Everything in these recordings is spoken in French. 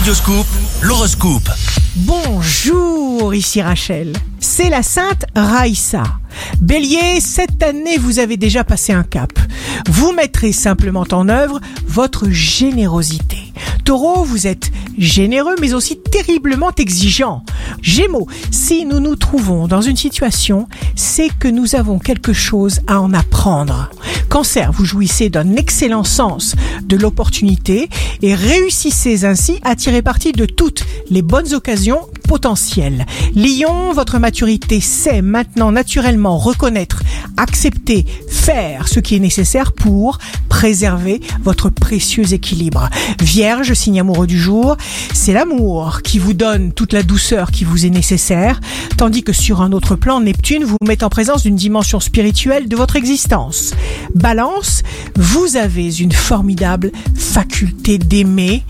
Radioscoop, l'horoscope. Bonjour, ici Rachel. C'est la sainte Raïssa. Bélier, cette année vous avez déjà passé un cap. Vous mettrez simplement en œuvre votre générosité. Taureau, vous êtes généreux mais aussi terriblement exigeant. Gémeaux, si nous nous trouvons dans une situation, c'est que nous avons quelque chose à en apprendre. Cancer, vous jouissez d'un excellent sens de l'opportunité et réussissez ainsi à tirer parti de toutes les bonnes occasions potentielles. Lion, votre maturité sait maintenant naturellement reconnaître, accepter, faire ce qui est nécessaire pour préserver votre précieux équilibre. Vierge, signe amoureux du jour, c'est l'amour qui vous donne toute la douceur qui vous est nécessaire, tandis que sur un autre plan, Neptune vous met en présence d'une dimension spirituelle de votre existence. Balance, vous avez une formidable faculté d'aimer.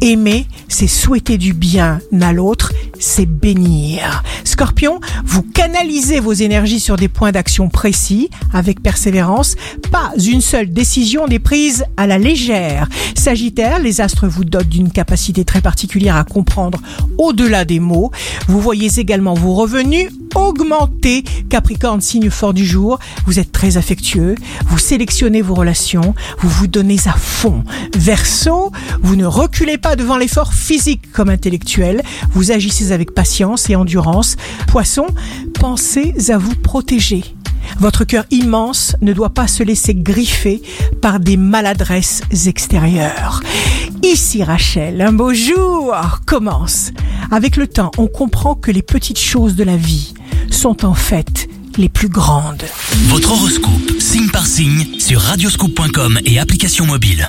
Aimer, c'est souhaiter du bien à l'autre, c'est bénir. Scorpion, vous canalisez vos énergies sur des points d'action précis, avec persévérance. Pas une seule décision n'est prise à la légère. Sagittaire, les astres vous dotent d'une capacité très particulière à comprendre au-delà des mots. Vous voyez également vos revenus augmenter. Capricorne, signe fort du jour, vous êtes très affectueux, vous sélectionnez vos relations, vous vous donnez à fond. Verseau, vous ne reculez pas devant l'effort physique comme intellectuel, vous agissez avec patience et endurance. Poisson, pensez à vous protéger. Votre cœur immense ne doit pas se laisser griffer par des maladresses extérieures. Ici Rachel, un beau jour commence. Avec le temps, on comprend que les petites choses de la vie sont en fait les plus grandes. Votre horoscope, signe par signe, sur radioscoop.com et application mobile.